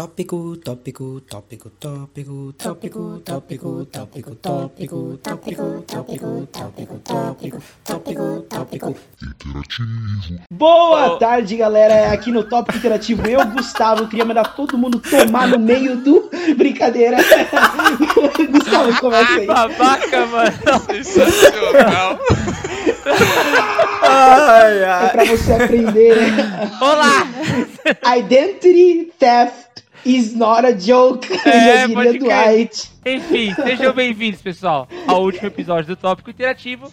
Tópico, tópico, tópico, tópico, tópico, tópico, tópico, tópico, tópico, tópico, tópico, tópico, tópico, tópico. Interativo. Boa tarde, galera. Aqui no Tópico Interativo, eu, Gustavo, queria mandar todo mundo tomar no meio do. Brincadeira. Gustavo, começa aí. Babaca, mano. Sensacional. Ai, É ai. pra você aprender. Olá! Identity theft is not a joke. É, crer. Dwight. Enfim, sejam bem-vindos, pessoal, ao último episódio do Tópico Interativo.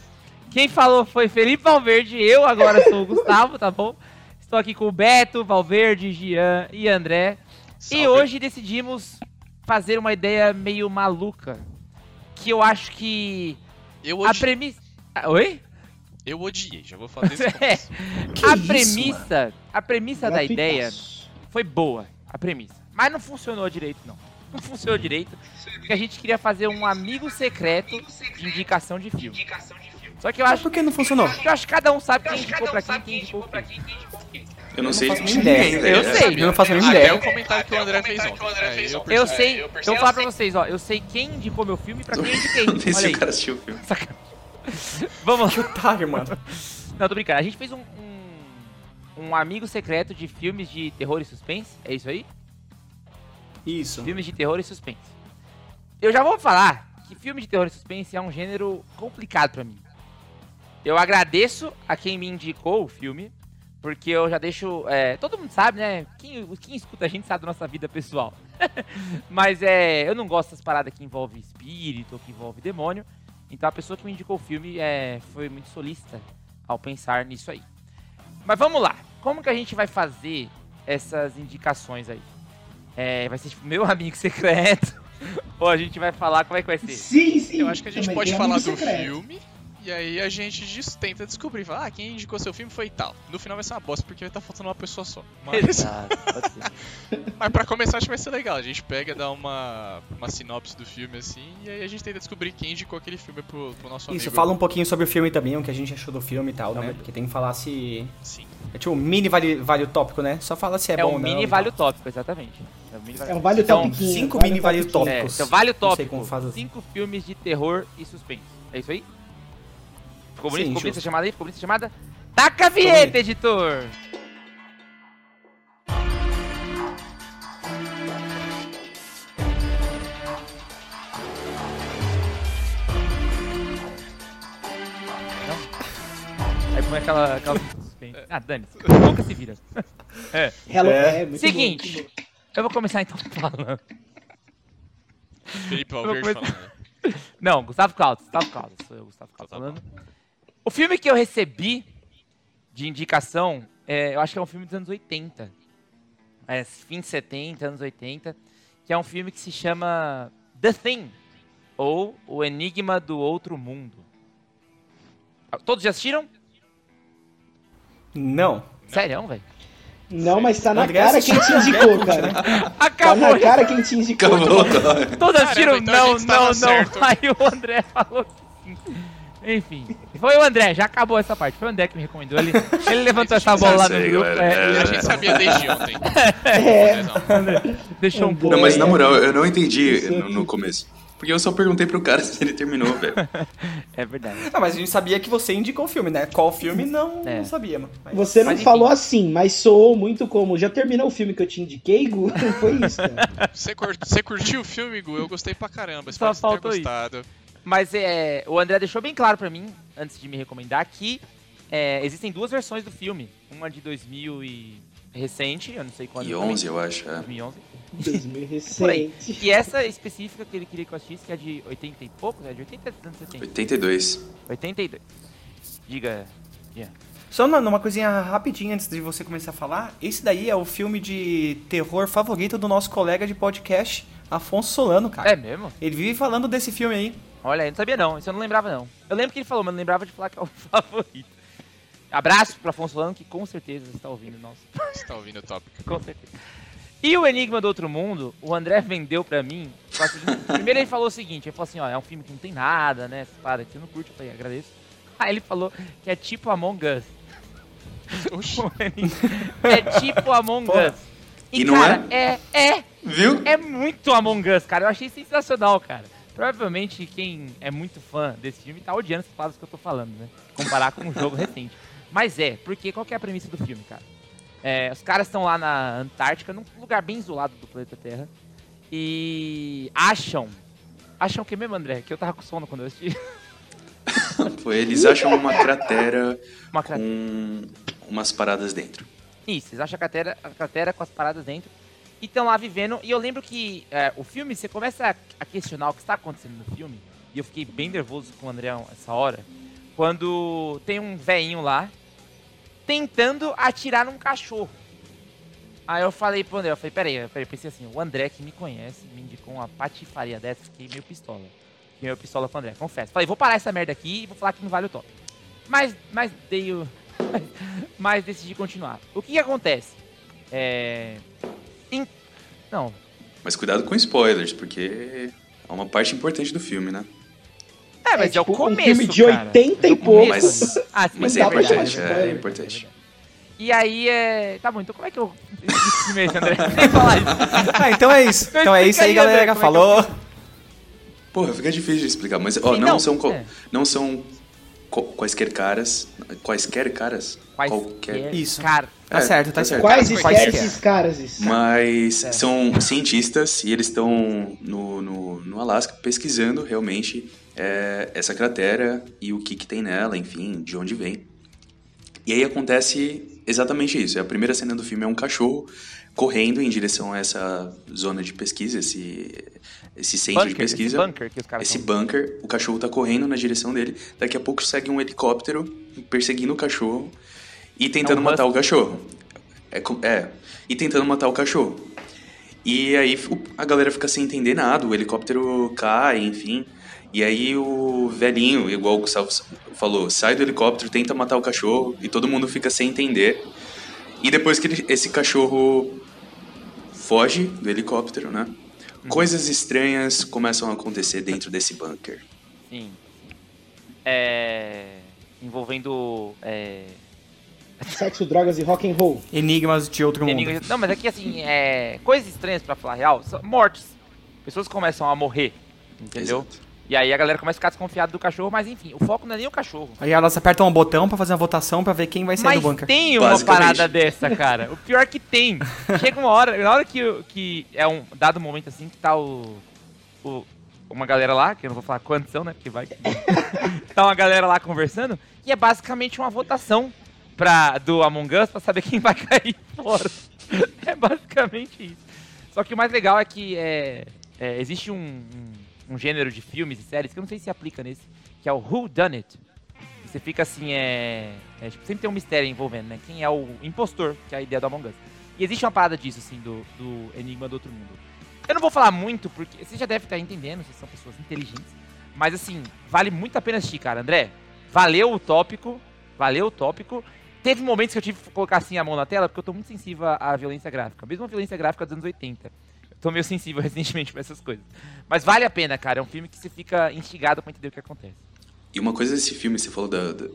Quem falou foi Felipe Valverde, eu agora sou o Gustavo, tá bom? Estou aqui com o Beto, Valverde, Gian e André. E Salve. hoje decidimos fazer uma ideia meio maluca. Que eu acho que Eu a odiei. premissa. Ah, Oi? Eu odiei, já vou falar desse É, começo. a isso, premissa, a premissa da ideia Gratuitaço. foi boa, a premissa. Mas não funcionou direito, não. Não funcionou direito, porque a gente queria fazer um amigo secreto de indicação de filme. Só que eu Mas acho por que não funcionou? que eu acho que cada um sabe quem indicou pra quem, quem indicou pra quem. Eu não sei faço de nem ninguém, ideia. velho. Eu sei. Eu não faço a mínima Até ideia. o comentário que o André fez ontem. É, eu Eu percebi. sei, então vou falar pra vocês, ó, eu sei quem indicou meu filme e pra quem eu indiquei. Não sei se o cara assistiu o filme. Vamos Que otário, mano. Não, tô brincando. A gente fez um, um, um amigo secreto de filmes de terror e suspense. É isso aí? Isso. Filmes de terror e suspense. Eu já vou falar que filme de terror e suspense é um gênero complicado pra mim. Eu agradeço a quem me indicou o filme, porque eu já deixo. é, todo mundo sabe, né? Quem, quem escuta a gente sabe da nossa vida pessoal. Mas é, eu não gosto das paradas que envolvem espírito ou que envolve demônio. Então a pessoa que me indicou o filme é, foi muito solícita ao pensar nisso aí. Mas vamos lá. Como que a gente vai fazer essas indicações aí? É, vai ser tipo meu amigo secreto? ou a gente vai falar como é que vai ser? Sim, sim. Eu acho que a gente pode falar do secreto. filme. E aí a gente dis- tenta descobrir. Fala, ah, quem indicou seu filme foi tal. No final vai ser uma bosta, porque vai estar faltando uma pessoa só. Mas, Exato, mas pra começar, acho que vai ser legal. A gente pega, dá uma, uma sinopse do filme assim. E aí a gente tenta descobrir quem indicou aquele filme pro, pro nosso amigo. Isso, fala um pouquinho sobre o filme também, o que a gente achou do filme e tal, né? Porque tem que falar se. Sim. É tipo um mini vale, vale o tópico, né? Só fala se é, É bom um ou não. mini vale o tópico, exatamente. É um, mini É um vale então, topiquinho. cinco vale mini vale topiquinho. É, tópicos. então vale tópico. Cinco filmes de terror e suspense. É isso aí? Ficou bonito? Sim, Ficou bonita chamada aí? Ficou bonita essa chamada? Taca a vinheta, editor! Não? Aí põe aquela, aquela suspense. Ah, dane-se. Nunca se vira. É. Hello, É. é, muito Seguinte. bom, muito bom. Eu vou começar então falando. Felipe Valverde vou falando. né? Não, Gustavo Claudio, Gustavo Claudio, sou eu, Gustavo Claudio Tá falando. O filme que eu recebi de indicação, é, eu acho que é um filme dos anos 80. É, fim 70, anos 80, que é um filme que se chama The Thing, ou O Enigma do Outro Mundo. Todos já assistiram? Não. Sério, velho? Não, mas tá na André cara quem te indicou, cara. Tá Acabou! na cara quem te indicou. Acabou, cara. tá. Todos assistiram? então não, não, não. certo. Aí o André falou que sim. Enfim, foi o André, já acabou essa parte. Foi o André que me recomendou. Ele, ele levantou essa bola lá no grupo. é, A gente sabia desde ontem. É. Não. deixou um pouco. Não, mas na moral, eu não entendi no, no começo. Porque eu só perguntei pro cara se ele terminou, velho. É verdade. Ah, mas a gente sabia que você indicou o filme, né? Qual filme, não, É. não sabia, mano. Mas- Você não Mas enfim. falou assim, mas soou muito como. Já terminou o filme que eu te indiquei, Gu? Foi isso, cara. Você, cur- você curtiu o filme, Gu? Eu gostei pra caramba. Só Espero tenha faltou isso. gostado. Mas é, o André deixou bem claro pra mim, antes de me recomendar, que é, existem duas versões do filme. Uma de 2000 e recente, eu não sei quando. E 11, eu acho. É. 2011. 2000 Por aí. recente. E essa específica que ele queria que eu assistisse, que é de 80 e poucos, é de 80 anos 70. 82. 82. Diga. Só uma, uma coisinha rapidinha antes de você começar a falar. Esse daí é o filme de terror favorito do nosso colega de podcast, Afonso Solano, cara. É mesmo? Ele vive falando desse filme aí. Olha, eu não sabia não, isso eu não lembrava não. Eu lembro que ele falou, mas não lembrava de falar que é o favorito. Abraço pro Afonso Solano, que com certeza está ouvindo nosso. Você tá ouvindo o tópico. Com certeza. E o Enigma do Outro Mundo, o André vendeu pra mim. Primeiro ele falou o seguinte, ele falou assim, ó, é um filme que não tem nada, né? Parada que você não curte, eu falei, agradeço. Aí ele falou que é tipo Among Us. Oxi. é tipo Among. Us. E, E não cara, é, é, Viu? é muito Among Us, cara. Eu achei sensacional, cara. Provavelmente quem é muito fã desse filme tá odiando essas palavras que eu tô falando, né? Comparar com um jogo recente. Mas é, porque qual que é a premissa do filme, cara? É, os caras estão lá na Antártica, num lugar bem isolado do planeta Terra, e acham. Acham o que mesmo, André? Que eu tava com sono quando eu assisti. Pô, eles acham uma cratera Uma cra- com umas paradas dentro. Isso, eles acham a cratera, a cratera com as paradas dentro. E estão lá vivendo. E eu lembro que é, o filme, você começa a, a questionar o que está acontecendo no filme. E eu fiquei bem nervoso com o André essa hora. Quando tem um velhinho lá tentando atirar num cachorro. Aí eu falei pro André, eu falei, peraí, peraí, pensei assim, o André que me conhece me indicou uma patifaria dessa, fiquei meio pistola. Fiquei meio pistola com o André, confesso. Falei, vou parar essa merda aqui e vou falar que não vale o top. Mas, mas dei o... mas decidi continuar. O que, que acontece? É... em- Não, Mas cuidado com spoilers, porque é uma parte importante do filme, né? É, mas é, o tipo, começo, um filme de cara. 80 É e o pouco. Mas, Ah, sim, mas é dá pra chamar importante, é, spoiler. importante. E aí, é... Tá bom, então como é que eu... Esse é André? Nem falar isso. Ah, então é isso. Então é isso aí, André, galera. é que Falou. Porra, fica difícil de explicar, mas ó, Sim, não, não, são é. não são quaisquer caras, quaisquer caras, qualquer, Isso. Cara, Tá É, certo, tá tá certo. Quais Quais é? esses caras? isso? mas É. são cientistas e eles estão no, no, no Alasca pesquisando realmente é, essa cratera e o que, que tem nela, enfim, de onde vem. E aí acontece exatamente isso. A primeira cena do filme é um cachorro correndo em direção a essa zona de pesquisa, esse, esse centro de bunker, esse pesquisa. bunker os caras Esse bunker, o cachorro tá correndo na direção dele. Daqui a pouco segue um helicóptero perseguindo o cachorro e tentando É um matar o cachorro. É, é, e tentando matar o cachorro. E aí a galera fica sem entender nada, o helicóptero cai, enfim. E aí o velhinho, igual o Gustavo falou, sai do helicóptero, tenta matar o cachorro e todo mundo fica sem entender. E depois que ele- esse cachorro foge do helicóptero, né? Uhum. Coisas estranhas começam a acontecer dentro desse bunker. Sim. É... Envolvendo... É... Sexo, drogas e rock and roll. Enigmas de outro mundo. enigmas- Não, mas aqui, assim, é... Coisas estranhas, pra falar real, são mortes. Pessoas começam a morrer, entendeu? Exato. E aí a galera começa a ficar desconfiada do cachorro, mas enfim, o foco não é nem o cachorro. Aí elas apertam um botão pra fazer uma votação pra ver quem vai sair Mas do bunker. tem uma parada dessa, cara. O pior que tem. Chega uma hora, na hora que, que é um dado momento assim que tá o, o- uma galera lá, que eu não vou falar quantos são, né? Porque vai que tá uma galera lá conversando, e é basicamente uma votação pra, do Among Us pra saber quem vai cair fora. É basicamente isso. Só que o mais legal é que é, é, existe um, um, um gênero de filmes e séries que eu não sei se aplica nesse, que é o Who Done It. Você fica assim, é, é, tipo, sempre tem um mistério envolvendo, né? Quem é o impostor, que é a ideia do Among Us. E existe uma parada disso, assim, do, do Enigma do Outro Mundo. Eu não vou falar muito, porque você já deve estar entendendo, vocês são pessoas inteligentes. Mas, assim, vale muito a pena assistir, cara. André, valeu o tópico, valeu o tópico. Teve momentos que eu tive que colocar assim a mão na tela, porque eu tô muito sensível à- violência gráfica. Mesmo a violência gráfica dos anos 80. Tô meio sensível recentemente pra essas coisas. Mas vale a pena, cara. É um filme que você fica instigado pra entender o que acontece. E uma coisa desse filme, você falou da- da-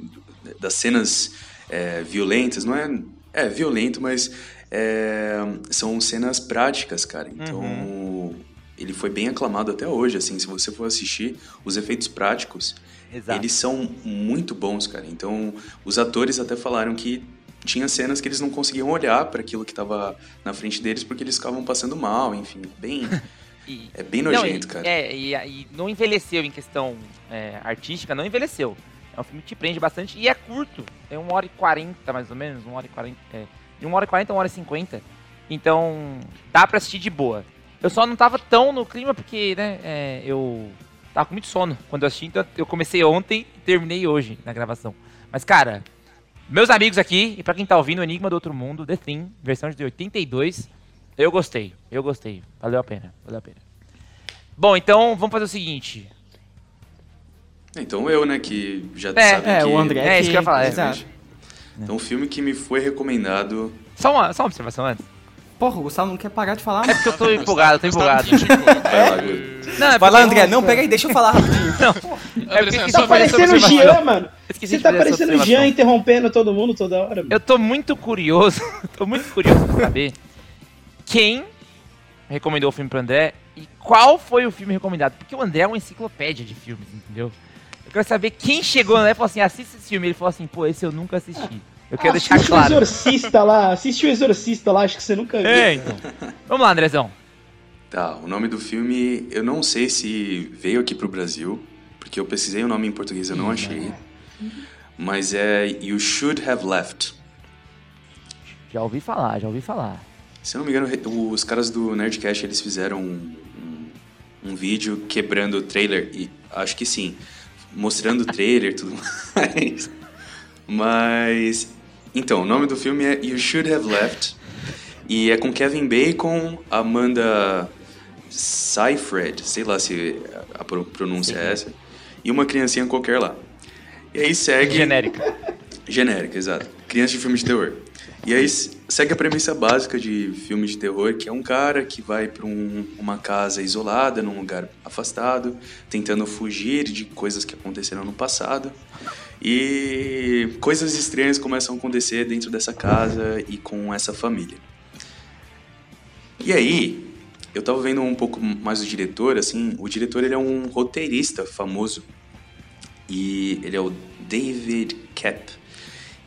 das cenas é, violentas, não é. É violento, mas é, são cenas práticas, cara. Então. Uhum. Ele foi bem aclamado até hoje, assim, se você for assistir, os efeitos práticos, Exato. eles são muito bons, cara. Então, os atores até falaram que tinha cenas que eles não conseguiam olhar para aquilo que tava na frente deles porque eles ficavam passando mal, enfim, bem, E- é bem Não, nojento, e- cara. É, e, e não envelheceu em questão é, artística, não envelheceu. É um filme que te prende bastante e é curto. É 1 hora e 40, mais ou menos. 1 hora e 40. É, de 1 hora e 40 a 1 hora e 50. Então, dá pra assistir de boa. Eu só não tava tão no clima porque, né, é, eu tava com muito sono quando eu assisti. Então, eu comecei ontem e terminei hoje na gravação. Mas, cara, meus amigos aqui, e pra quem tá ouvindo, o Enigma do Outro Mundo, The Thing, versão de 82, eu gostei, eu gostei. Valeu a pena, valeu a pena. Bom, então vamos fazer o seguinte. Então eu, né, que já É, sabe É, que... o André É, isso que eu ia falar, é. Exato. Então, um filme que me foi recomendado... Só uma, só uma observação antes. Porra, o Gustavo não quer parar de falar. É porque eu tô empolgado, tô empolgado. Vai lá, Guto. Não, é Vai lá, André. Não, pega aí, deixa eu falar rapidinho. É porque de Tá parecendo o. Jean, mano. Você tá parecendo o. Jean interrompendo todo mundo toda hora, mano. Eu tô muito curioso, tô muito curioso pra saber quem recomendou o filme pro André e qual foi o filme recomendado. Porque o André é uma enciclopédia de filmes, entendeu? Eu quero saber quem chegou no André e falou assim, assista esse filme. Ele falou assim, pô, esse eu nunca assisti. Eu quero deixar assiste claro. o Exorcista lá, assiste o Exorcista lá, acho que você nunca viu. É, então. Vamos lá, Andrezão. Tá, o nome do filme eu não sei se veio aqui pro Brasil, porque eu pesquisei o nome em português e eu não achei. Mas é You Should Have Left. Já ouvi falar, já ouvi falar. Se eu não me engano, os caras do Nerdcast eles fizeram um, um, um vídeo quebrando o trailer, e acho que sim, mostrando o trailer e tudo mais. Mas. Então, o nome do filme é You Should Have Left. E é com Kevin Bacon, Amanda Seyfried, sei lá se a pro- pronúncia é essa, e uma criancinha qualquer lá. E aí segue. Genérica. Genérica, exato. Criança de filme de terror. E aí segue a premissa básica de filme de terror, que é um cara que vai para uma casa isolada, num lugar afastado, tentando fugir de coisas que aconteceram no passado. E coisas estranhas começam a acontecer dentro dessa casa e com essa família. E aí, eu tava vendo um pouco mais o diretor, assim, o diretor ele é um roteirista famoso. E ele é o David Kep.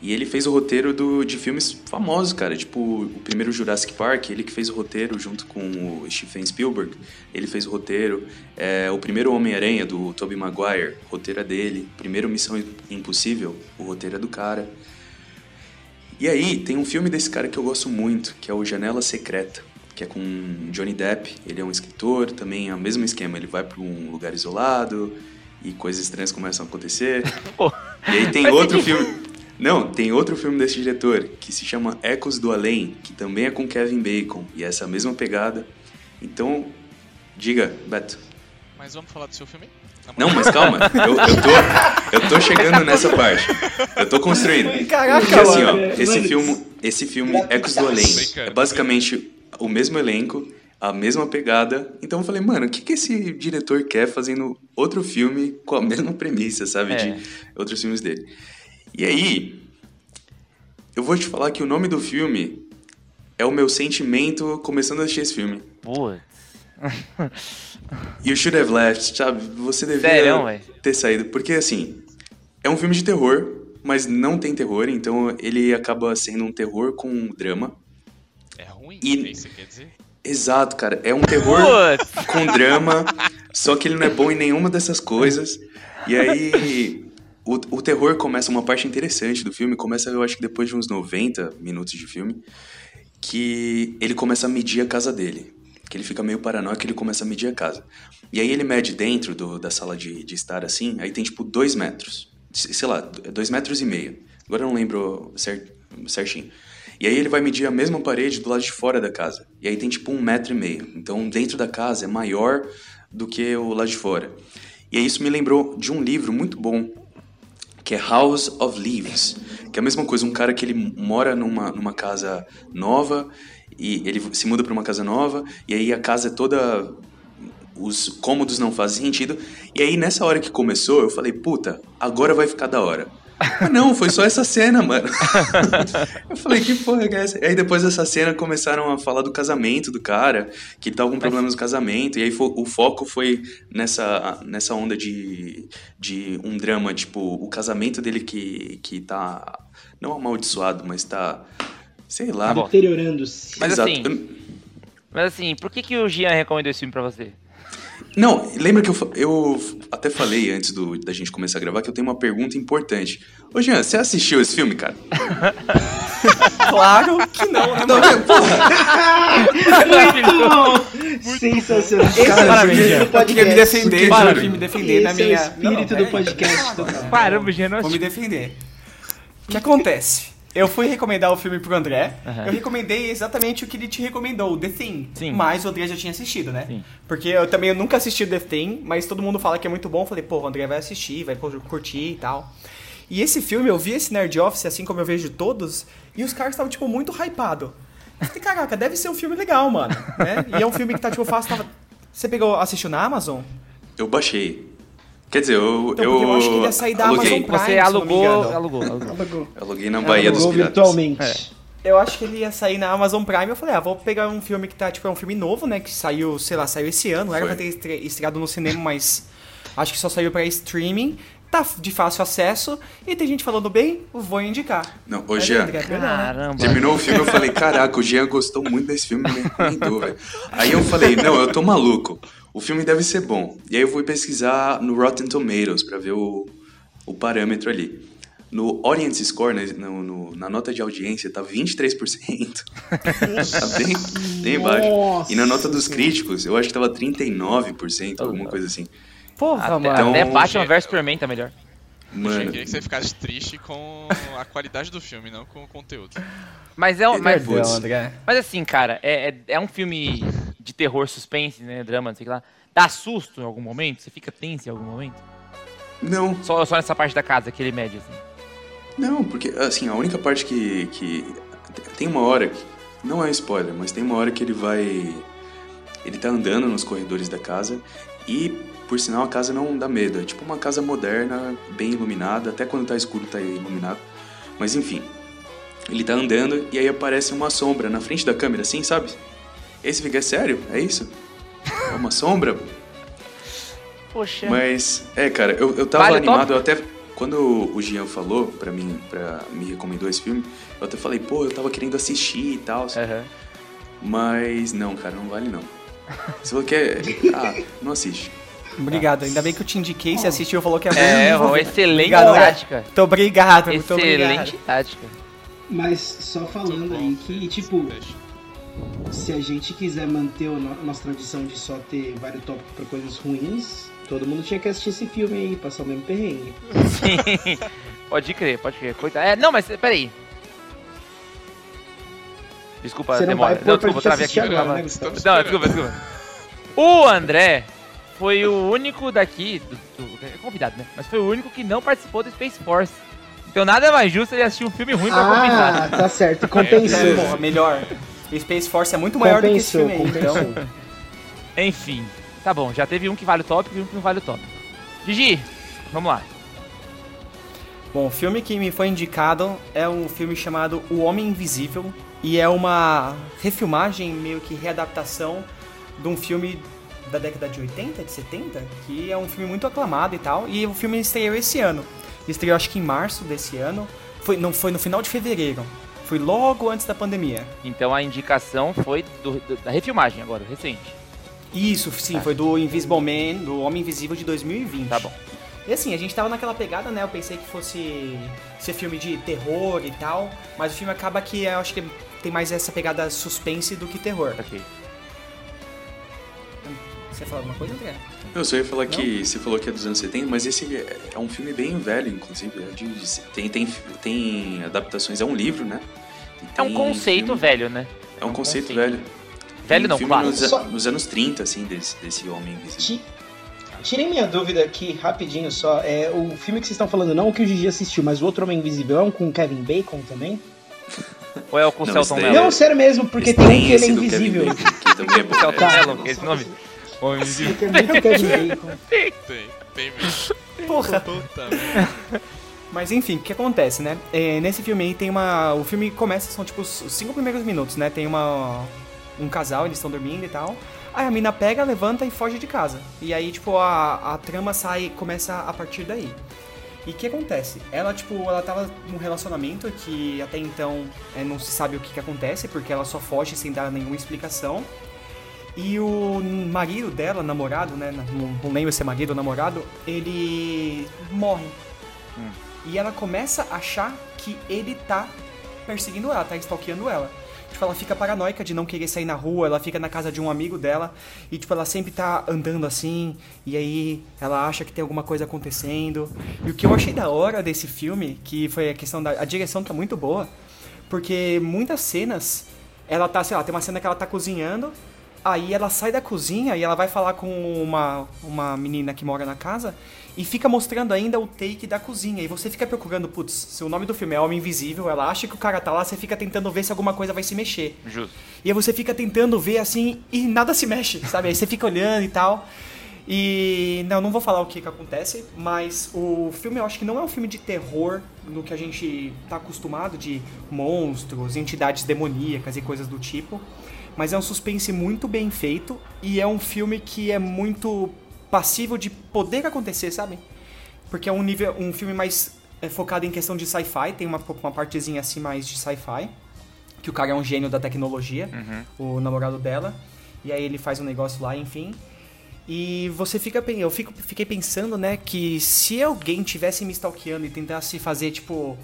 E ele fez o roteiro do, de filmes famosos, cara. Tipo, o primeiro Jurassic Park, ele que fez o roteiro junto com o Stephen Spielberg. Ele fez o roteiro. É, o primeiro Homem-Aranha, do Tobey Maguire, roteiro é dele. Primeiro Missão Impossível, o roteiro é do cara. E aí, tem um filme desse cara que eu gosto muito, que é o Janela Secreta, que é com Johnny Depp. Ele é um escritor, também é o mesmo esquema. Ele vai para um lugar isolado e coisas estranhas começam a acontecer. E aí tem Faz outro sentido. filme. Não, tem outro filme desse diretor que se chama Ecos do Além, que também é com Kevin Bacon e é essa mesma pegada. Então, diga, Beto. Mas vamos falar do seu filme? Não, mas calma, eu, eu tô, eu tô chegando nessa parte. Eu tô construindo. Caraca, Porque assim, ó, esse filme, esse filme Ecos do Além é basicamente o mesmo elenco, a mesma pegada. Então eu falei, mano, o que, que esse diretor quer fazendo outro filme com a mesma premissa, sabe? É. De outros filmes dele. E aí, eu vou te falar que o nome do filme é o meu sentimento começando a assistir esse filme. putz. You Should Have Left, sabe? Você devia Sério, ter saído. Porque, assim, é um filme de terror, mas não tem terror, então ele acaba sendo um terror com drama. Ruim? E- É isso quer dizer? Exato, cara. É um terror Putz. com drama, só que ele não é bom em nenhuma dessas coisas. E aí, o, o terror começa, uma parte interessante do filme, começa, eu acho que depois de uns 90 minutos de filme, que ele começa a medir a casa dele. Que ele fica meio paranoico, ele começa a medir a casa. E aí ele mede dentro do- da sala de, de estar assim, aí tem tipo dois metros. Se- Sei lá, dois metros e meio. Agora eu não lembro cer- certinho. E aí ele vai medir a mesma parede do lado de fora da casa. E aí tem tipo um metro e meio. Então dentro da casa é maior do que o lado de fora. E aí isso me lembrou de um livro muito bom que é House of Leaves, que é a mesma coisa, um cara que ele mora numa, numa casa nova e ele se muda para uma casa nova e aí a casa é toda os cômodos não fazem sentido. E aí nessa hora que começou, eu falei, puta, agora vai ficar da hora. Mas não, foi só essa cena, mano. eu falei, que porra é essa? E aí depois dessa cena começaram a falar do casamento do cara, que ele tava com problemas no casamento, e aí fo- o foco foi nessa, nessa onda de, de um drama, tipo, o casamento dele que, que tá, não amaldiçoado, mas tá, sei lá. Tá. Deteriorando-se. Mas Exato. assim- Mas assim, por que, que o Gian recomendou esse filme pra você? Não, lembra que eu, eu até falei antes do, da gente começar a gravar que eu tenho uma pergunta importante. Ô Jean, você assistiu esse filme, cara? Claro que não, né? Não, é, porra, Sensacional. Esse é o Parabéns, espírito Jean. do Eu queria me defender, para juro. me defender na Esse é o minha... espírito Não, do podcast. cara. O Gian não Vou me defender. O que acontece? Eu fui recomendar o filme pro André. Aham. Eu recomendei exatamente o que ele te recomendou, The Thing. Sim. Mas o André já tinha assistido, né? Sim. Porque eu também nunca assisti The Thing, mas todo mundo fala que é muito bom. Eu falei, pô, o André vai assistir, vai curtir e tal. E esse filme, eu vi esse Nerd Office, assim como eu vejo todos, e os caras estavam, tipo, muito hypado. Eu falei, caraca, deve ser um filme legal, mano. né? E é um filme que tá, tipo, fácil. Tava... Você pegou, assistiu na Amazon? eu baixei. Quer dizer, eu. Então, porque eu acho que ele ia sair da aluguei. Amazon Prime, Você alugou, alugou, alugou. Alugou. Eu aluguei na Bahia dos Alugou Piratas. virtualmente. É. Eu acho que ele ia sair na Amazon Prime. Eu falei, ah, vou pegar um filme que tá, tipo, é um filme novo, né? Que saiu, sei lá, saiu esse ano. Era Foi. pra ter estre- estreado no cinema, mas acho que só saiu pra streaming. Tá de fácil acesso. E tem gente falando bem, eu vou indicar. Não, ô Jean? Caramba. terminou o filme, eu falei, caraca, o Jean gostou muito desse filme, me recomendou, velho. Aí eu falei, não, eu tô maluco. O filme deve ser bom. E aí eu fui pesquisar no Rotten Tomatoes pra ver o, o parâmetro ali. No Audience Score, né, no, no- na nota de audiência, tá 23%. tá bem, bem baixo. Nossa E na nota dos críticos, eu acho que tava 39%, alguma coisa assim. Porra, Até, mano. até Então, Batman gente, vs Superman tá melhor. Eu Mano, queria que você ficasse triste com a qualidade do filme, não com o conteúdo. Mas é um. Mas. Perdão, André. mas assim, cara, é, é, é um filme de terror, suspense, né? Drama, não sei o que lá. Dá susto em algum momento? Você fica tenso em algum momento? não, Só, só nessa parte da casa que ele mede, assim. Não, porque, assim, a única parte que, que. Tem uma hora que. Não é spoiler, mas tem uma hora que ele vai. Ele tá andando nos corredores da casa e, por sinal, a casa não dá medo. É tipo uma casa moderna, bem iluminada, até quando tá escuro tá iluminado. Mas enfim. Ele tá andando e aí aparece uma sombra na frente da câmera, assim, sabe? E você fica, é sério? É isso? É uma sombra? Poxa. Mas, é, cara, eu, eu tava Vale animado, eu até. Quando o Jean falou pra mim, pra, me recomendou esse filme, eu até falei, pô, eu tava querendo assistir e tal. Aham. Mas não, cara, não vale não. Se você quer. Ah, não assiste. Obrigado. Ainda bem que eu te indiquei, você assistiu e falou que é bom. É, ver. excelente Obrigado, tática. Muito obrigado, muito Excelente obrigado. tática. Mas só falando aí que, tipo, se a gente quiser manter a nossa tradição de só ter vários tópicos pra coisas ruins, todo mundo tinha que assistir esse filme aí, passar o mesmo perrengue. Sim. Pode crer, pode crer. Coitado. É, não, mas peraí. Desculpa, Você não demora. pôr Não, desculpa, travei aqui. agora, né? Não, desculpa, desculpa. O André foi o único daqui, do, do- é convidado, né? Mas foi o único que não participou do Space Force. Então nada mais justo ele assistir um filme ruim pra Ah, compensar. tá certo, É, compensou. porra, Space Force é muito maior do que esse Compensou, filme aí, então. compensou. Enfim, tá bom, já teve um que vale o tópico e um que não vale o tópico. Gigi, vamos lá. Bom, o filme que me foi indicado é um filme chamado O Homem Invisível e é uma refilmagem, meio que readaptação de um filme da década de 80, de 70, que é um filme muito aclamado e tal, e o filme estreou esse ano. Estreou acho que em março desse ano, foi, não foi no final de fevereiro, foi logo antes da pandemia. Então a indicação foi do- do- da refilmagem agora, recente. Isso, sim, foi do Invisible Man, do Homem Invisível de 2020. Tá bom. E assim, a gente tava naquela pegada, né? Eu pensei que fosse ser filme de terror e tal, mas o filme acaba que eu acho que tem mais essa pegada suspense do que terror. Ok. Você ia falar alguma coisa, André? Eu só ia falar que você falou que é dos anos 70, mas esse é um filme bem velho, inclusive. é de- tem, tem, tem adaptações, é um livro, né? É um conceito filme- velho, né? É um conceito conceito. velho. Velho Tem não, filme claro. nos, Só- nos anos 30, assim, desse, desse Homem Invisível. Ti- Tirei minha dúvida aqui, rapidinho só. É, o filme que vocês estão falando, não o que o Gigi assistiu, mas o Outro Homem Invisível é um com Kevin Bacon também? Ou é o com o Não, Celton Mello? Não, sério mesmo, porque tem um que ele é invisível. Bacon, que também é bom. Celton É, Mello, que é esse nome? Homem invisível. Tem muito Kevin Bacon. Tem, tem mesmo. Porra! Puta merda. Mas enfim, o que acontece, né? É, nesse filme aí tem uma. O filme começa, são tipo os cinco primeiros minutos, né? Tem uma. Um casal, eles estão dormindo e tal. Aí a mina pega, levanta e foge de casa. E aí, tipo, a, a trama sai, começa a partir daí. E o que acontece? Ela, tipo, ela tava num relacionamento que até então é, não se sabe o que, que acontece, porque ela só foge sem dar nenhuma explicação. E o marido dela, namorado, né? Não, não lembro se é marido ou namorado, ele morre. E ela começa a achar que ele tá perseguindo ela, tá stalkeando ela. Tipo, ela fica paranoica de não querer sair na rua, ela fica na casa de um amigo dela e, tipo, ela sempre tá andando assim, e aí ela acha que tem alguma coisa acontecendo. E o que eu achei da hora desse filme, que foi a questão da. A direção tá muito boa, porque muitas cenas, ela tá, sei lá, tem uma cena que ela tá cozinhando, aí ela sai da cozinha e ela vai falar com uma, uma menina que mora na casa e fica mostrando ainda o take da cozinha. E você fica procurando, putz, se o nome do filme é Homem Invisível, ela acha que o cara tá lá, você fica tentando ver se alguma coisa vai se mexer. Justo. E aí você fica tentando ver assim e nada se mexe, sabe? Aí você fica olhando e tal. E não, não vou falar o que, que acontece, mas o filme eu acho que não é um filme de terror no que a gente tá acostumado de monstros, entidades demoníacas e coisas do tipo. Mas é um suspense muito bem feito e é um filme que é muito passível de poder acontecer, sabe? Porque é um nível, um filme mais é, focado em questão de sci-fi, tem uma, uma partezinha assim mais de sci-fi, que o cara é um gênio da tecnologia, o namorado dela, e aí ele faz um negócio lá, enfim. E você fica eu fico, fiquei pensando, né, que se alguém tivesse me stalkeando e tentasse fazer tipo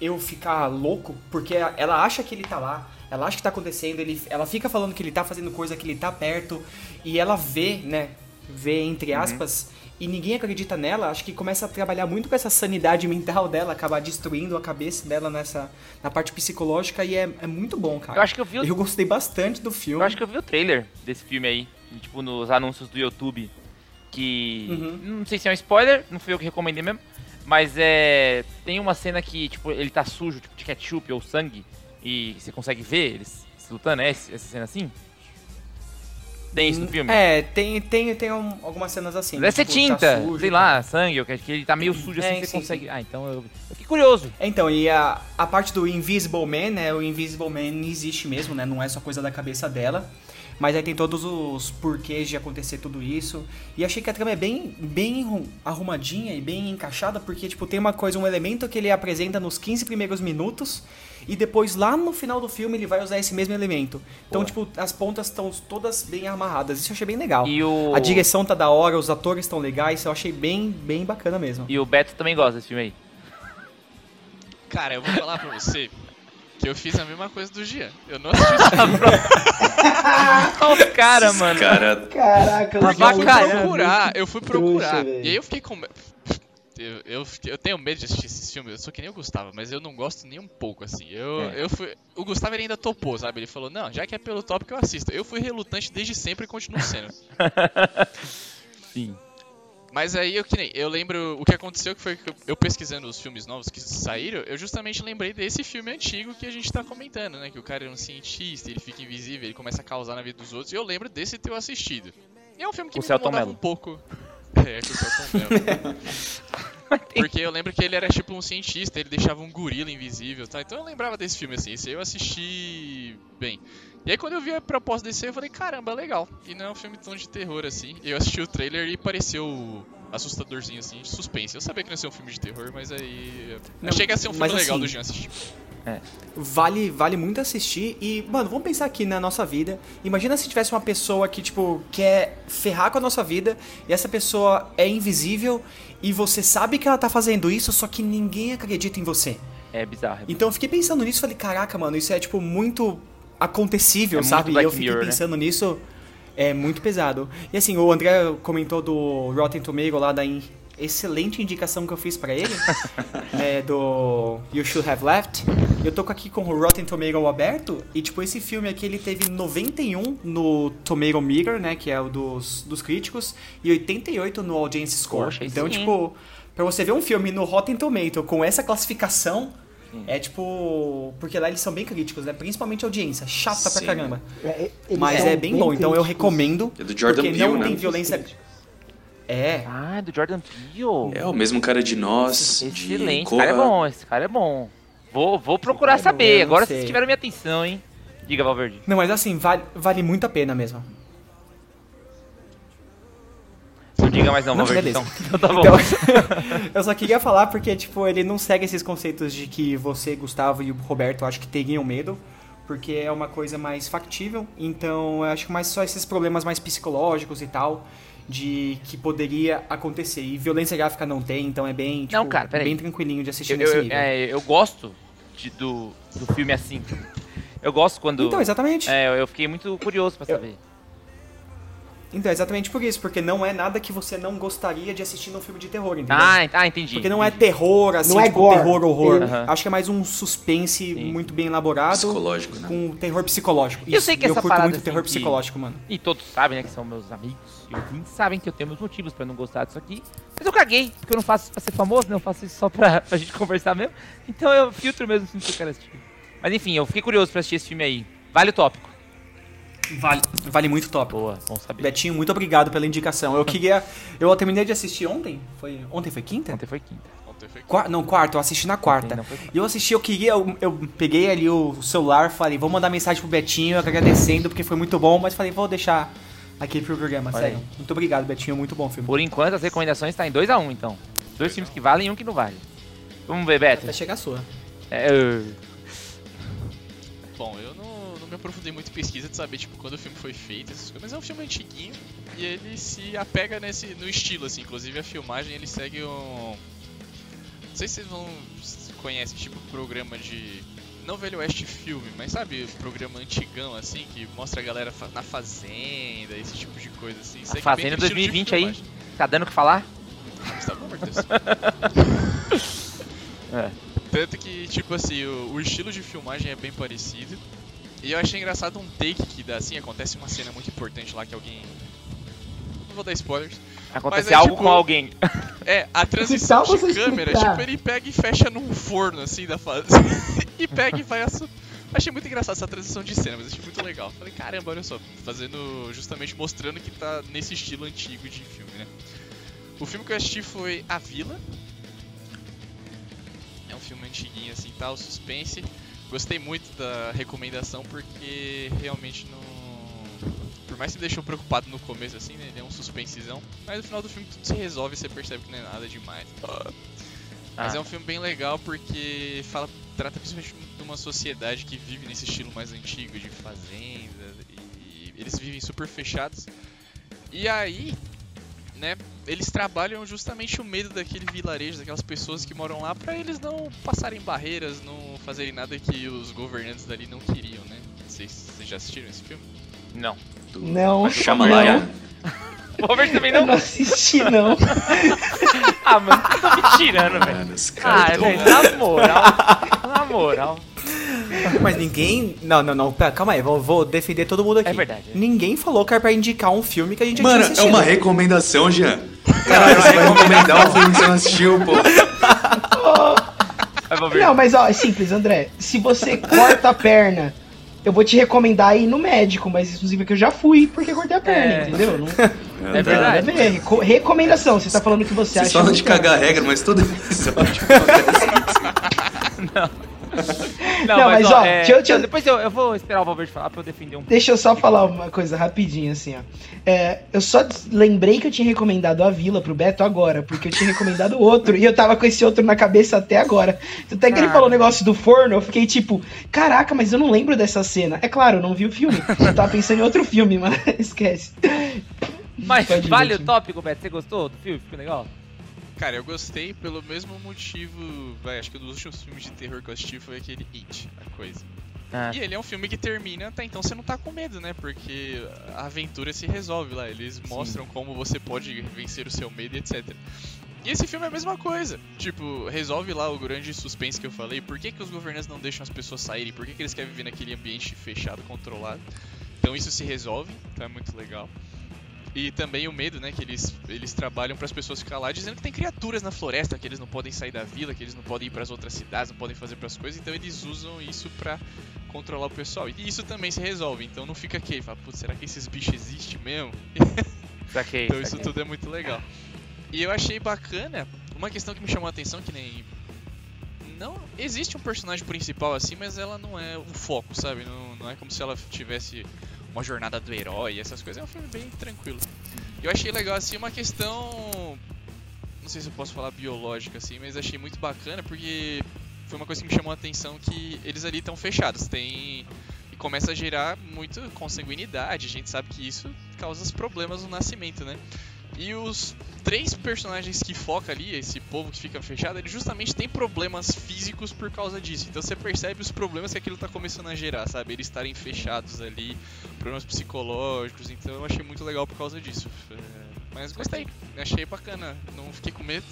eu ficar louco, porque ela acha que ele tá lá, ela acha que tá acontecendo, ele, ela fica falando que ele tá fazendo coisa, que ele tá perto, e ela vê, né, vê entre aspas, e ninguém acredita nela, acho que começa a trabalhar muito com essa sanidade mental dela, acabar destruindo a cabeça dela nessa na parte psicológica, e é, é muito bom, cara. Eu acho que eu vi o- Eu gostei bastante do filme. Eu acho que eu vi o trailer desse filme aí, tipo, nos anúncios do YouTube. Que. Uhum. Não sei se é um spoiler, não fui eu que recomendei mesmo. Mas é. Tem uma cena que, tipo, ele tá sujo, tipo, de ketchup ou sangue. E você consegue ver eles se lutando, é essa cena assim? Tem isso no filme? É, tem, tem, tem um- algumas cenas assim. Deve ser tipo, tá tinta, sujo sei lá, sangue, ou que ele tá meio sujo assim, É, você sim, consegue. sim. Ah, então eu, eu fiquei curioso. Então, e a, a parte do Invisible Man, né? O Invisible Man existe mesmo, né? Não é só coisa da cabeça dela. Mas aí tem todos os porquês de acontecer tudo isso. E achei que a trama é bem, bem arrum- arrumadinha e bem encaixada, porque, tipo, tem uma coisa, um elemento que ele apresenta nos 15 primeiros minutos, e depois lá no final do filme ele vai usar esse mesmo elemento. Então, tipo, as pontas estão todas bem amarradas. Isso eu achei bem legal. E o. A direção tá da hora, os atores estão legais, eu achei bem, bem bacana mesmo. E o Beto também gosta desse filme aí. Cara, eu vou falar pra você que eu fiz a mesma coisa do Jean. Eu não assisti esse filme. Olha os caras, mano. Cara, Caraca, Tá Porque eu fui procurar, eu fui procurar. Velho. e aí eu fiquei com. Eu, eu, eu tenho medo de assistir esses filmes, eu sou que nem o Gustavo, mas eu não gosto nem um pouco, assim. Eu, É. eu fui. O Gustavo ele ainda topou, sabe? Ele falou, não, já que é pelo tópico eu assisto. Eu fui relutante desde sempre e continuo sendo. Sim. Mas aí eu que nem. Eu lembro o que aconteceu que foi que eu, eu pesquisando os filmes novos que saíram, eu justamente lembrei desse filme antigo que a gente tá comentando, né? Que o cara é um cientista, ele fica invisível, ele começa a causar na vida dos outros. E eu lembro desse ter eu assistido. E é um filme que O me incomodava um pouco. É, com o Celton Mello. Porque eu lembro que ele era tipo um cientista, ele deixava um gorila invisível, tá? Então eu lembrava desse filme assim, esse aí eu assisti bem. E aí quando eu vi a proposta desse aí, eu falei, caramba, legal. E não é um filme tão de terror assim. Eu assisti o trailer e pareceu assustadorzinho assim, de suspense. Eu sabia que não ia ser um filme de terror, mas aí. Não, achei que ia ser um filme mas legal assim, do Jean assistir. Vale, vale muito assistir e, mano, vamos pensar aqui na nossa vida. Imagina se tivesse uma pessoa que, tipo, quer ferrar com a nossa vida e essa pessoa é invisível e você sabe que ela tá fazendo isso, só que ninguém acredita em você. É bizarro. é Então eu fiquei pensando nisso e falei, caraca, mano, isso é, tipo, muito acontecível, É muito sabe? E Black eu fiquei Mirror, né? pensando nisso, é muito pesado. E assim, o André comentou do Rotten Tomato lá da in- excelente indicação que eu fiz pra ele, né, do You Should Have Left. Eu tô aqui com o Rotten Tomato aberto e, tipo, esse filme aqui, ele teve 91 no Tomato Meter, né, que é o dos, dos críticos, e 88 no Audience Score. Poxa, então, sim, tipo, pra você ver um filme no Rotten Tomato com essa classificação, é tipo. Porque lá eles são bem críticos, né? Principalmente a audiência. Chata pra Sim. caramba. É, Mas são é bem bom, então eu críticos. recomendo. É do Jordan porque Peele, não né? tem violência. É. Ah, do Jordan Peele. é o mesmo cara de nós, de Excelente, esse cara é bom, esse cara é bom. Vou, vou procurar cara é saber, agora sei. vocês tiveram minha atenção, hein? Diga, Valverde. Não, mas assim, vale, vale muito a pena mesmo. Não diga mais não, Não, Valverde. beleza. Então, então tá bom. Então, eu só queria falar porque, tipo, ele não segue esses conceitos de que você, Gustavo e o Roberto, acho que teriam medo. Porque é uma coisa mais factível. Então, eu acho que mais só esses problemas mais psicológicos e tal. De que poderia acontecer. E violência gráfica não tem, então é bem, tipo, Não, cara, bem tranquilinho de assistir eu, nesse eu, nível. é, eu gosto de- do, do filme assim. Eu gosto quando. Então, exatamente. É, eu- fiquei muito curioso pra Eu- saber. Então, exatamente por isso, porque não é nada que você não gostaria de assistir num filme de terror, entendeu? Ah, ah, entendi. porque não é entendi. terror, assim, Não é tipo, gore. terror, horror. Aham. Acho que é mais um suspense Sim. muito bem elaborado. Psicológico, né? Com terror psicológico. Eu Isso, sei que eu essa curto parada, muito terror assim, que- psicológico, mano. E todos sabem, né, que são meus amigos e ouvintes, sabem que eu tenho meus motivos pra não gostar disso aqui. Mas eu caguei, porque eu não faço isso pra ser famoso, né? Eu faço isso só pra, pra gente conversar mesmo. Então eu filtro mesmo os filmes que eu quero assistir. Mas enfim, eu fiquei curioso pra assistir esse filme aí. Vale o tópico. Vale, vale muito top. Boa, bom saber. Betinho, muito obrigado pela indicação. Eu queria. Eu terminei de assistir ontem. Foi. Ontem foi quinta? Ontem foi quinta. Ontem foi Qua- não, quarta, eu assisti na quarta. E eu assisti, eu queria. Eu, eu peguei ali o celular, falei, vou mandar mensagem pro Betinho agradecendo, porque foi muito bom, mas falei, vou deixar aqui pro programa, Olha sério. aí. Muito obrigado, Betinho, muito bom filme. Por enquanto, as recomendações estão em 2x1, então. Dois filmes que valem e um que não vale. Vamos ver, Beto. Até chegar a sua. É, eu- aprofundei muito em pesquisa de saber, tipo, quando o filme foi feito, essas coisas, mas é um filme antiguinho e ele se apega nesse, no estilo, assim, inclusive a filmagem ele segue um... Não sei se vocês vão conhecem, tipo, programa de... Não Velho Oeste filme, mas sabe, programa antigão, assim, que mostra a galera na fazenda, esse tipo de coisa, assim. Fazenda aquele estilo de 2020 aí. Tá dando o que falar? Mas tá bom. É. Tanto que, tipo assim, o, o estilo de filmagem é bem parecido. E eu achei engraçado um take que dá assim, acontece uma cena muito importante lá que alguém. Não vou dar spoilers. Acontece é algo tipo- com alguém. É, a transição de câmera, explicar? tipo, ele pega e fecha num forno assim da fase. e pega e vai assu... Achei muito engraçado essa transição de cena, mas achei muito legal. Falei, caramba, olha só, fazendo. justamente mostrando que tá nesse estilo antigo de filme, né? O filme que eu assisti foi A Vila. É um filme antiguinho assim tal, suspense. Gostei muito da recomendação porque realmente não. Por mais que me deixou preocupado no começo assim, né? Ele é um suspensezão. Mas no final do filme tudo se resolve e você percebe que não é nada demais. Mas Ah. é um filme bem legal porque fala, trata principalmente de uma sociedade que vive nesse estilo mais antigo de fazenda e eles vivem super fechados. E aí, né, eles trabalham justamente o medo daquele vilarejo, daquelas pessoas que moram lá pra eles não passarem barreiras, não fazerem nada que os governantes dali não queriam, né? Não se vocês já assistiram esse filme. Não. Não, Shyamalan. O Robert também eu não. não assisti, não. Ah, mano, tu tá me tirando, velho. Ah, caras tão- velho, na moral. Na moral. Mas ninguém. Não, não, não. Pera, calma aí, vou, vou defender todo mundo aqui. É verdade. Ninguém falou que era pra indicar um filme que a gente Mano, tinha é uma recomendação, Jean. Caralho, você vai recomendar um filme que você não assistiu, pô. Não, mas ó, é simples, André. Se você corta a perna, eu vou te recomendar ir no médico, mas inclusive que eu já fui porque cortei a perna, É. entendeu? Não, É não a verdade. ver. Reco- recomendação, você tá falando que você Vocês acha. falam de muito- cagar regra, mas todo episódio acontece isso. Não, Não, mas, mas, ó, ó, é, deixa eu- deixa eu- depois eu, eu vou esperar o Robert falar pra eu defender um Deixa eu só falar uma coisa rapidinho, assim, ó. É, eu só lembrei que eu tinha recomendado a Vila pro Beto agora, porque eu tinha recomendado outro, e eu tava com esse outro na cabeça até agora. Até que ele Ah. falou o negócio do forno, eu fiquei tipo, caraca, mas eu não lembro dessa cena. É claro, eu não vi o filme. Eu tava pensando em outro filme, mas esquece. Mas Pode vale o tópico, Beto? Você gostou do filme? Ficou legal? Cara, eu gostei pelo mesmo motivo. Vai, acho que um dos últimos filmes de terror que eu assisti foi aquele It, a coisa. Ah. E ele é um filme que termina, até então você não tá com medo, né? Porque a aventura se resolve lá. Eles mostram como você pode vencer o seu medo e etc. E esse filme é a mesma coisa. Tipo, resolve lá o grande suspense que eu falei. Por que, que os governantes não deixam as pessoas saírem? Por que, que eles querem viver naquele ambiente fechado, controlado? Então isso se resolve, então é muito legal. E também o medo, né? Que eles, eles trabalham para as pessoas ficar lá dizendo que tem criaturas na floresta, que eles não podem sair da vila, que eles não podem ir para as outras cidades, não podem fazer para as coisas. Então eles usam isso pra controlar o pessoal. E isso também se resolve. Então não fica aqui, fala, putz, será que esses bichos existem mesmo? Saquei. Então isso saquei. tudo é muito legal. E eu achei bacana, uma questão que me chamou a atenção, que nem. Não existe um personagem principal assim, mas ela não é o foco, sabe? Não, não é como se ela tivesse uma jornada do herói essas coisas. É um filme bem tranquilo. Eu achei legal assim uma questão. Não sei se eu posso falar biológica assim, mas achei muito bacana porque foi uma coisa que me chamou a atenção que eles ali estão fechados. Tem. E começa a gerar muita consanguinidade. A gente sabe que isso causa problemas no nascimento, né? E os três personagens que foca ali, esse povo que fica fechado, ele justamente tem problemas físicos por causa disso. Então você percebe os problemas que aquilo tá começando a gerar, sabe? Eles estarem fechados ali, problemas psicológicos. Então eu achei muito legal por causa disso. É, Mas gostei, achei bacana, não fiquei com medo.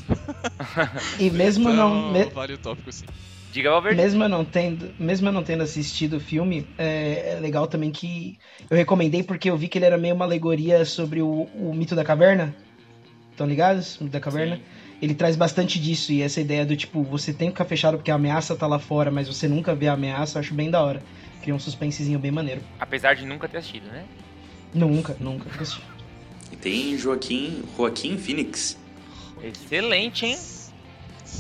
E mesmo então, não. vale o tópico sim. Diga, Robert. Mesmo eu não tendo, mesmo eu não tendo assistido o filme, é, é legal também que eu recomendei porque eu vi que ele era meio uma alegoria sobre o, o mito da caverna. estão ligados? Mito da Caverna. Sim. Ele traz bastante disso e essa ideia do tipo, você tem que ficar fechado porque a ameaça tá lá fora, mas você nunca vê a ameaça, eu acho bem da hora. Cria um suspensezinho bem maneiro. Apesar de nunca ter assistido, né? Nunca, nunca. nunca assisti. E tem Joaquim, Joaquim Phoenix. Excelente, hein?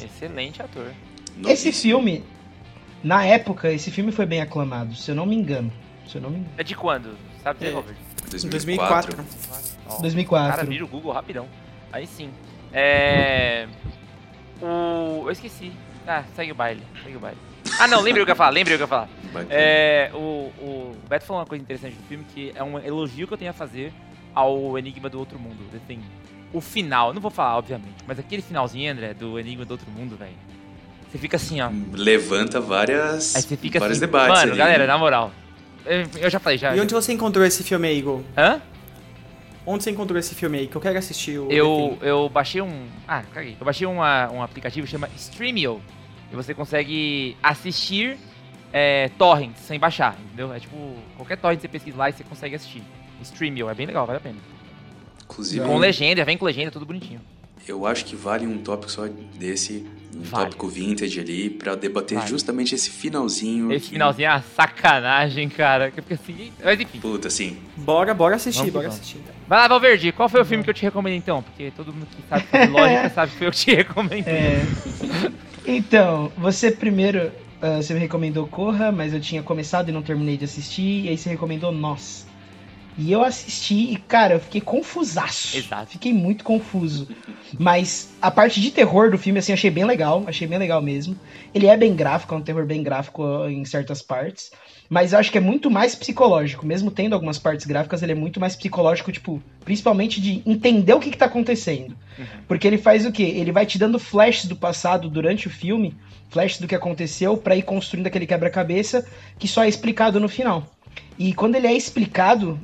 Excelente ator. Esse filme, na época, esse filme foi bem aclamado, se eu não me engano. Se eu não me engano. É de quando? Sabe dizer, É. Robert? 2004. 2004. Ó, 2004. Cara, vira o Google rapidão. Aí sim. É. O. Eu esqueci. Ah, segue o baile. Segue o baile. Ah, não, lembrei o que eu ia falar, lembrei o que eu ia falar. É. O, o Beto falou uma coisa interessante do filme que é um elogio que eu tenho a fazer ao Enigma do Outro Mundo. Tem o final, não vou falar, obviamente, mas aquele finalzinho, André, do Enigma do Outro Mundo, velho. Você fica assim, ó. Levanta várias, Aí você fica vários assim. debates. Mano, ali. galera, na moral. Eu, já falei, já. E onde você encontrou esse filme aí, Igor? Hã? Onde você encontrou esse filme aí? Que eu quero assistir o Eu, eu baixei um. Ah, caguei. Eu baixei uma, um aplicativo que chama Streamio. E você consegue assistir é, torrents sem baixar, entendeu? É tipo, qualquer torrent que você pesquisa lá e você consegue assistir. Streamio, é bem legal, vale a pena. Inclusive, Com legenda, vem com legenda, tudo bonitinho. eu acho que vale um tópico só desse, um Vale. tópico vintage ali, pra debater Vale. justamente esse finalzinho. Esse que- finalzinho é uma sacanagem, cara. Que fico assim. Mas enfim. Puta, assim, Thing. Bora, bora assistir, Vamos que bora vamos. assistir. então. Vai lá, Valverde, qual foi o filme que eu te recomendei então? Porque todo mundo que sabe fazer lógica sabe que foi eu que te recomendei. É. Então, você primeiro, ah, você me recomendou Corra, mas eu tinha começado e não terminei de assistir, e aí você recomendou Nós. E eu assisti e, cara, eu fiquei confusaço. Exato. Fiquei muito confuso. Mas a parte de terror do filme, assim, achei bem legal. Achei bem legal mesmo. Ele é bem gráfico, é um terror bem gráfico em certas partes. Mas eu acho que é muito mais psicológico. Mesmo tendo algumas partes gráficas, ele é muito mais psicológico, tipo, principalmente de entender o que, que tá acontecendo. Porque ele faz o quê? Ele vai te dando flashes do passado durante o filme, flashes do que aconteceu, pra ir construindo aquele quebra-cabeça que só é explicado no final. E quando ele é explicado,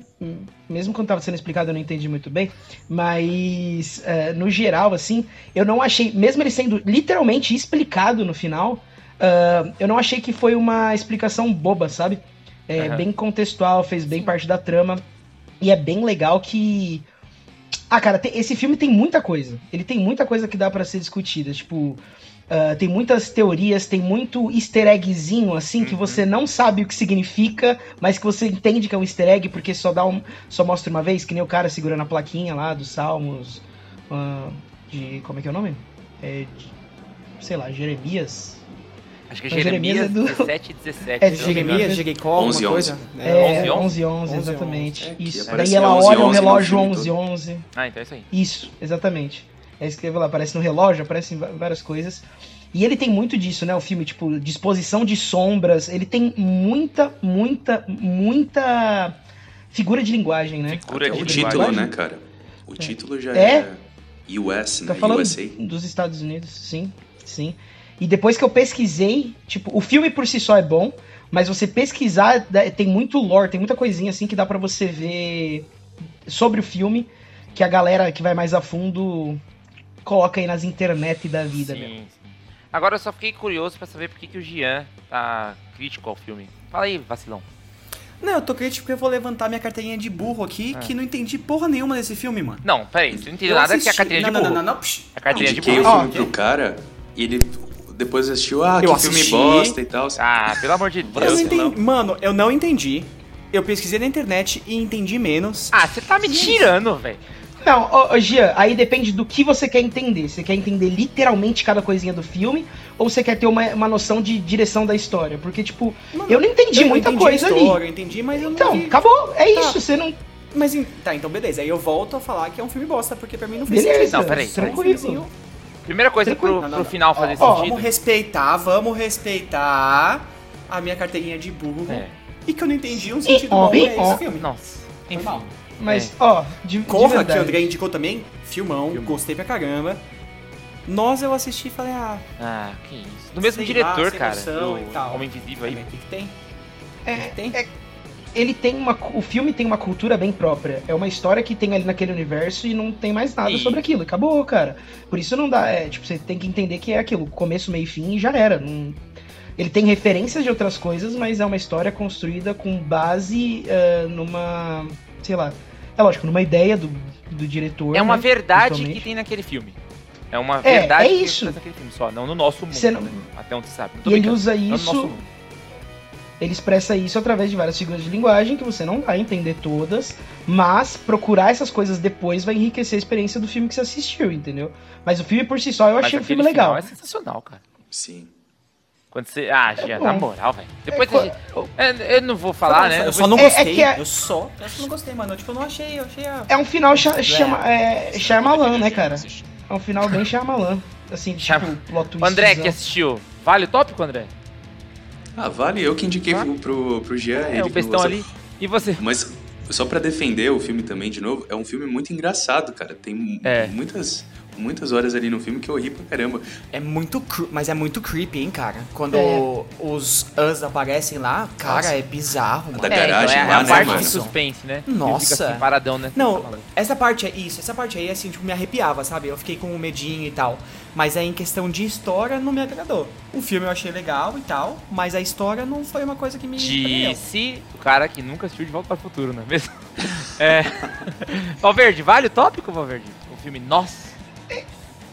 mesmo quando tava sendo explicado eu não entendi muito bem, mas é, no geral, assim, eu não achei, mesmo ele sendo literalmente explicado no final, ah, eu não achei que foi uma explicação boba, sabe? É Aham. bem contextual, fez bem parte da trama. E é bem legal que. Ah, cara, esse filme tem muita coisa. Ele tem muita coisa que dá pra ser discutida. Tipo, ah, tem muitas teorias, tem muito easter eggzinho, assim, que Uhum. você não sabe o que significa, mas que você entende que é um easter egg porque só dá um. Só mostra uma vez, que nem o cara segurando a plaquinha lá dos Salmos. ah, de. Como é que é o nome? É. de- sei lá, Jeremias. Acho que é Jeremias Jeremias é do- 17 e 17. É, engano. Jeremias, alguma 11, coisa? É, 11, 11, 11, 11, exatamente. é, que isso. Daí ela 11, olha o 11 no relógio filme 11, todo. 11. Ah, então é isso aí. Isso, exatamente. É escreveu lá, aparece no relógio, aparece em várias coisas. E ele tem muito disso, né? O filme, tipo, disposição de sombras. Ele tem muita, muita, muita figura de linguagem, né? Figura Até de o linguagem. título, né, cara? O título já É? é, US, Tá né? falando USA. dos Estados Unidos, sim, sim. E depois que eu pesquisei, tipo, o filme por si só é bom, mas você pesquisar, dá- tem muito lore, tem muita coisinha assim que dá pra você ver sobre o filme, que a galera que vai mais a fundo coloca aí nas internet da vida, meu. Sim, sim. Agora eu só fiquei curioso pra saber por que, que o Gian tá crítico ao filme. Fala aí, vacilão. Não, eu tô crítico porque eu vou levantar minha carteirinha de burro aqui, Ah. que não entendi porra nenhuma desse filme, mano. Não, peraí, você não entendeu Eu nada que é a assisti- carteirinha de não, burro. Não, não, não, psh. A carteirinha de burro. filme pro cara e ele depois assistiu, ah, Eu que filme assisti. bosta e tal. Ah, pelo amor de Eu não Deus. entendi. Mano, eu não entendi. Eu pesquisei na internet e entendi menos. Ah, você tá me tirando, velho. Não, ô, ô, Gia, aí depende do que você quer entender. Você quer entender literalmente cada coisinha do filme, ou você quer ter uma, uma noção de direção da história? Porque, tipo, eu não entendi eu muita entendi coisa a ali. história, Eu entendi, mas eu não Então, vi. acabou, é Tá. isso, você não. Mas tá, então beleza. Aí eu volto a falar que é um filme bosta, porque pra mim não fez Beleza, sentido. Não, peraí. Tranquilo. Primeira coisa pro, Tranquilo. Não, não, pro não. final fazer Ó, sentido. Vamos respeitar, vamos respeitar a minha carteirinha de burro. É. E que eu não entendi um sentido ó, bom e pra ó. esse filme. Nossa, Foi enfim. mal. Mas, ó, de, de Corra, que verdade. o André indicou também, filmão, gostei pra caramba. Nós eu assisti e falei, ah, Ah, que isso. Do mesmo Sei diretor, lá, cara. Do e tal. Homem Invisível aí. o que, que tem? É, O que que tem? é- ele tem uma. O filme tem uma cultura bem própria. É uma história que tem ali naquele universo e não tem mais nada E- sobre aquilo. Acabou, cara. Por isso não dá. É, tipo, você tem que entender que é aquilo. Começo, meio e fim e já era. Não- Ele tem referências de outras coisas, mas é uma história construída com base eh, numa. sei lá. É lógico, numa ideia do, do diretor. É uma né, verdade que tem naquele filme. É uma É, verdade é que isso. tem naquele filme só, não no nosso mundo. Você não- né? Até onde você sabe. Não tô E ele usa isso, ele expressa isso através de várias figuras de linguagem que você não vai entender todas, mas procurar essas coisas depois vai enriquecer a experiência do filme que você assistiu, entendeu? Mas o filme por si só eu Mas achei o filme legal. final É sensacional, cara. Sim. Quando você. Ah, Gia, bom. na moral, velho. Depois É, você- eu, eu não vou falar, né? Eu só não É- é gostei. que é- Eu só. Eu só não gostei, mano. Eu, tipo, eu não achei. Eu achei a. É um final cha chama, é, Shyamalan, né, cara? É um final bem Shyamalan. Assim, tipo, Chama- plot twist. André que assistiu. Vale o tópico, André? Ah, vale, eu que indiquei Ah. pro, pro, Jean. É, ele o bestão gosta. ali. E você? Mas só pra defender o filme também, de novo, é um filme muito engraçado, cara. Tem mu- É. muitas, muitas horas ali no filme que eu ri pra caramba. É muito mas é muito creepy, hein, cara. Quando É. os Us aparecem lá, cara, Nossa. é bizarro, mano. Da É, então, garagem é lá, a né, parte mano? de suspense, né? Nossa. Assim, paradão, né? Tá Não, maluco. essa parte é isso, essa parte aí, assim, tipo, me arrepiava, sabe? Eu fiquei com um medinho e tal. Mas aí, em questão de história, não me agradou. O filme eu achei legal e tal, mas a história não foi uma coisa que me. Disse o cara que nunca assistiu De Volta para o Futuro, não é mesmo? É. Valverde, vale o tópico, Valverde? O filme Nossa.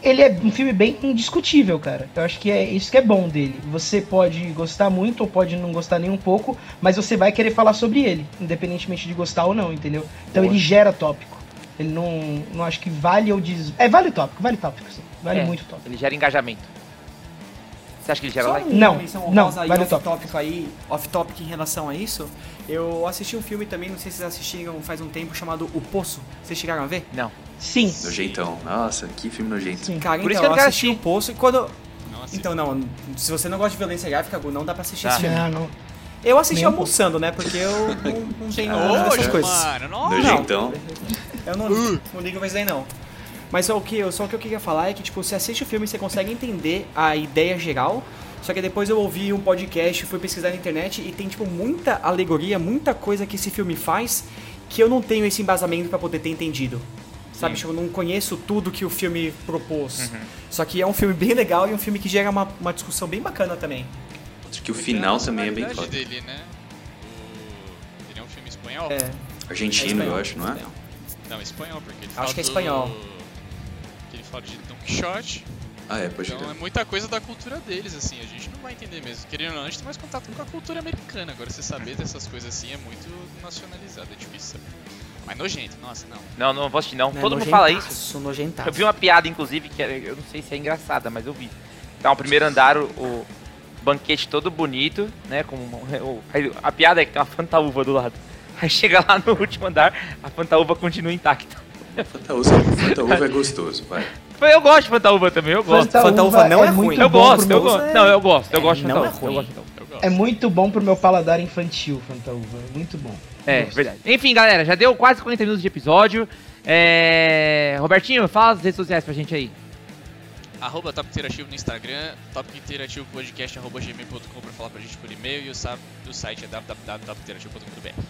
Ele é um filme bem indiscutível, cara. Eu acho que é isso que é bom dele. Você pode gostar muito ou pode não gostar nem um pouco, mas você vai querer falar sobre ele, independentemente de gostar ou não, entendeu? Então Boa. ele gera tópico. Ele não, não acho que vale ou diz. É, vale o tópico, vale tópico, sim. Vale É, muito tópico. Ele gera engajamento. Você acha que ele gera Só like? Não, menção não, honrosa aí, vale o off-topic aí, off-topic em relação a isso. Eu assisti um filme também, não sei se vocês assistiram faz um tempo, chamado O Poço. Vocês chegaram a ver? Não. Sim. Nojeitão. Nossa, que filme nojento. Sim. Cara, Por isso então, que eu eu assisti. O Poço e quando... Não. Então, não, se você não gosta de violência gráfica, Gu, não dá pra assistir Tá. esse filme. Não, não. Eu assisti Nem almoçando, né? Porque eu não, não tenho Nojo, essas coisas. mano, nossa. Nojeitão. Eu não, não ligo pra isso daí, não. Mas só o, que, só o que eu queria falar é que, tipo, você assiste o filme e você consegue entender a ideia geral. Só que depois eu ouvi um podcast, fui pesquisar na internet e tem, tipo, muita alegoria, muita coisa que esse filme faz que eu não tenho esse embasamento pra poder ter entendido. Sabe, Sim. tipo, eu não conheço tudo que o filme propôs. Só que é um filme bem legal e um filme que gera uma, uma discussão bem bacana também. Acho que o final também é bem foda. dele, né? O- Ele é um filme espanhol? É, Argentino, é espanhol, eu acho, não é? Não, espanhol, porque ele Acho fala que é do- espanhol. ele fala de Don Quixote. Ah, é, pode Então é crer. muita coisa da cultura deles, assim, a gente não vai entender mesmo. Querendo ou não, a gente tem mais contato com a cultura americana. Agora, você saber dessas coisas assim é muito nacionalizado, é difícil saber. Mas nojento, nossa, não. Não, não vou assistir, não. Né, Todo mundo fala isso. nojentaço, Nojentaço. Eu vi uma piada, inclusive, que era- eu não sei se é engraçada, mas eu vi. Tá, o primeiro andar, o, o banquete todo bonito, né? Com uma- o- a piada é que tem uma fantaúva do lado. Aí chega lá no último andar, a fantaúva continua intacta. Fantaúva, Fantaúva é gostoso, vai. Eu gosto de fantaúva também, eu gosto. Fantaúva Fantaúva não é ruim. muito Eu gosto, eu gosto. Não, eu gosto, eu gosto de não é fantaúva. eu ruim. gosto de fantaúva. É muito bom pro meu paladar infantil, Fantaúva. É muito bom. É, Gosto. verdade. Enfim, galera, já deu quase 40 minutos de episódio. É... Robertinho, fala as redes sociais pra gente aí. Arroba Top Interativo no Instagram, Top Interativo Podcast, arroba gmail.com pra falar pra gente por e-mail e o, sa- o site é www.topinterativo.com.br.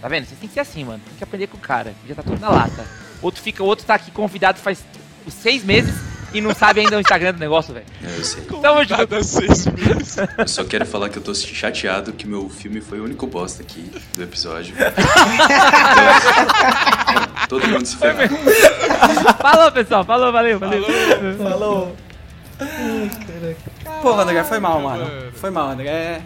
Tá vendo? Vocês têm que ser assim, mano. Tem que aprender com o cara. Já tá tudo na lata. Outro fica, o outro tá aqui convidado faz seis meses e não sabe ainda o Instagram do negócio, velho. É, eu sei. Tamo junto. Seis meses. Eu só quero falar que eu tô chateado que meu filme foi o único bosta aqui do episódio. Então, todo mundo se ferrou. Falou, pessoal. Falou, valeu, valeu. Falou. Pô, André, foi mal, mano. Foi mal, André.